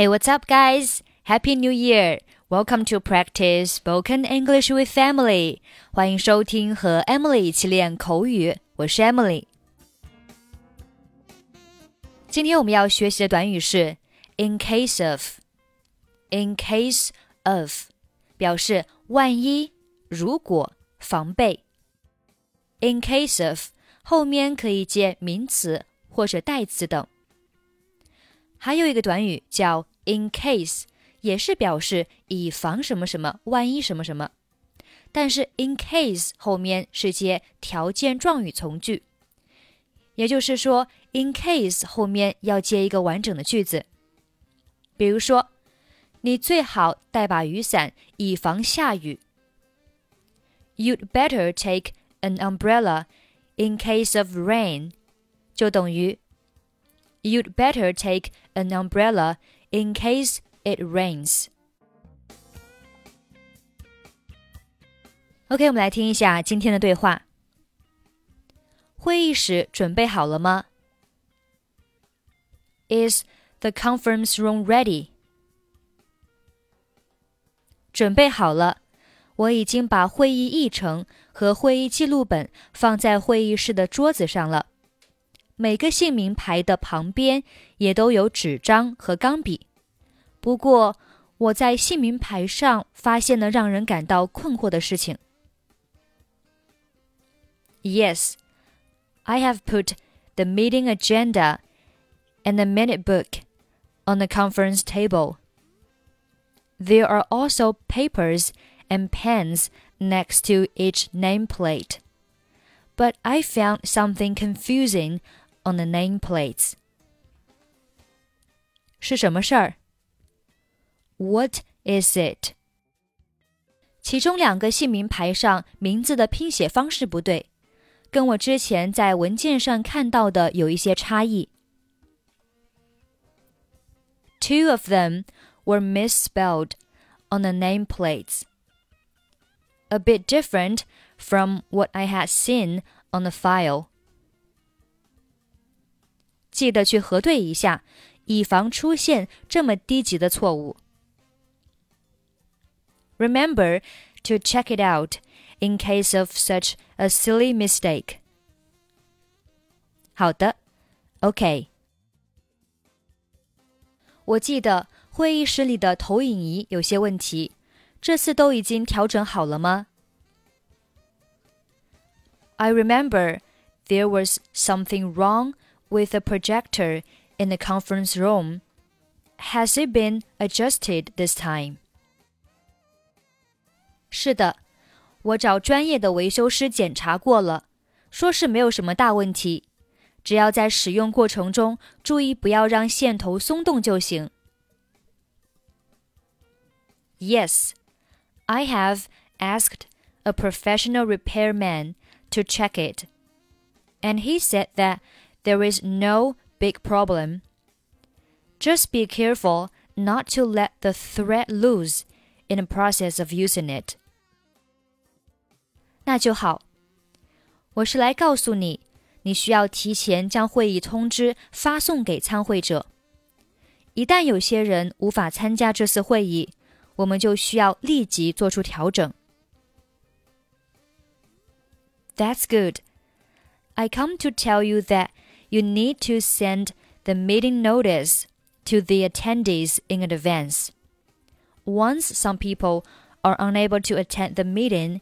Hey, what's up, guys? Happy New Year! Welcome to practice spoken English with Emily. 欢迎收听和 Emily 一起练口语。我是 Emily。今天我们要学习的短语是 in case of。in case of 表示万一、如果、防备。in case of 后面可以接名词或者代词等。还有一个短语叫 in case，也是表示以防什么什么，万一什么什么。但是 in case 后面是接条件状语从句，也就是说 in case 后面要接一个完整的句子。比如说，你最好带把雨伞，以防下雨。You'd better take an umbrella in case of rain，就等于 You'd better take an umbrella in case it rains. OK，我们来听一下今天的对话。会议室准备好了吗？Is the conference room ready？准备好了，我已经把会议议程和会议记录本放在会议室的桌子上了。每个姓名牌的旁边也都有纸张和钢笔。不过，我在姓名牌上发现了让人感到困惑的事情。Yes, I have put the meeting agenda and the minute book on the conference table. There are also papers and pens next to each nameplate. But I found something confusing on the nameplates. 是什么事儿 ？What is it？其中两个姓名牌上名字的拼写方式不对，跟我之前在文件上看到的有一些差异。Two of them were misspelled on the nameplates, a bit different from what I had seen on the file. 记得去核对一下，以防出现这么低级的错误。 Remember to check it out in case of such a silly mistake. 好的，OK。我记得会议室里的投影仪有些问题，这次都已经调整好了吗？I remember there was something wrong with the projector in the conference room. Has it been adjusted this time? 是的，我找专业的维修师检查过了，说是没有什么大问题，只要在使用过程中注意不要让线头松动就行。Yes, I have asked a professional repairman to check it, and he said that there is no big problem. Just be careful not to let the thread loose in the process of using it. 那就好。我是来告诉你，你需要提前将会议通知发送给参会者。一旦有些人无法参加这次会议，我们就需要立即做出调整。That's good. I come to tell you that you need to send the meeting notice to the attendees in advance. Once some people are unable to attend the meeting,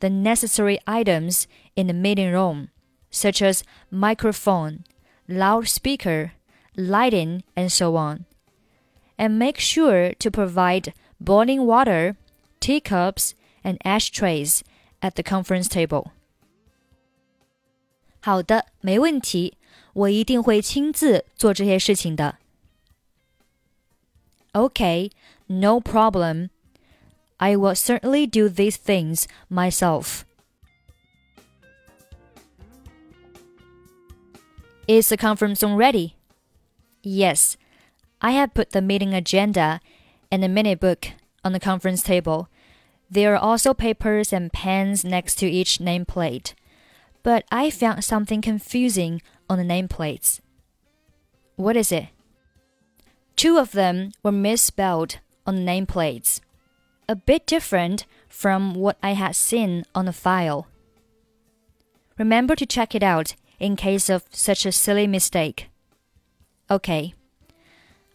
the necessary items in the meeting room, such as microphone, loudspeaker, lighting, and so on. And make sure to provide boiling water, teacups, and ashtrays at the conference table. 好的，没问题，我一定会亲自做这些事情的。Okay, no problem. I will certainly do these things myself. Is the conference room ready? Yes. I have put the meeting agenda and the minute book on the conference table. There are also papers and pens next to each nameplate. But I found something confusing on the nameplates. What is it? Two of them were misspelled on the nameplates, a bit different from what I had seen on the file. Remember to check it out in case of such a silly mistake. Okay.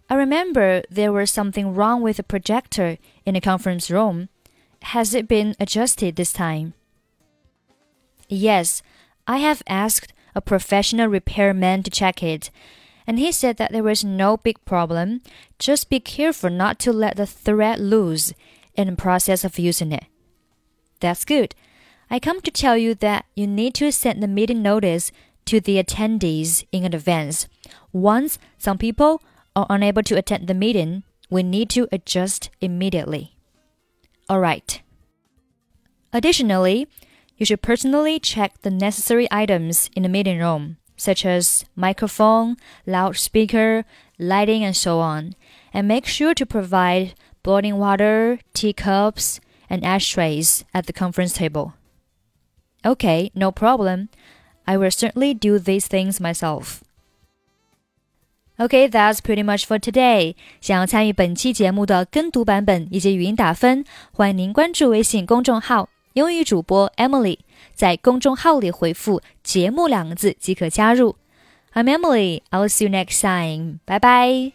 I remember there was something wrong with the projector in the conference room. Has it been adjusted this time? Yes, I have asked a professional repairman to check it, and he said that there was no big problem. Just be careful not to let the thread loose in the process of using it. That's good. I come to tell you that you need to send the meeting notice to the attendees in advance. Once some people are unable to attend the meeting, we need to adjust immediately. All right. Additionally, you should personally check the necessary items in the meeting room, such as microphone, loudspeaker, lighting, and so on, and make sure to provide boiling water, teacups, and ashtrays at the conference table. Okay, no problem. I will certainly do these things myself. Okay, that's pretty much for today. 想要参与本期节目的跟读版本以及语音打分，欢迎您关注微信公众号“英语主播 Emily”。在公众号里回复“节目”两个字即可加入。I'm Emily. I'll see you next time. Bye bye.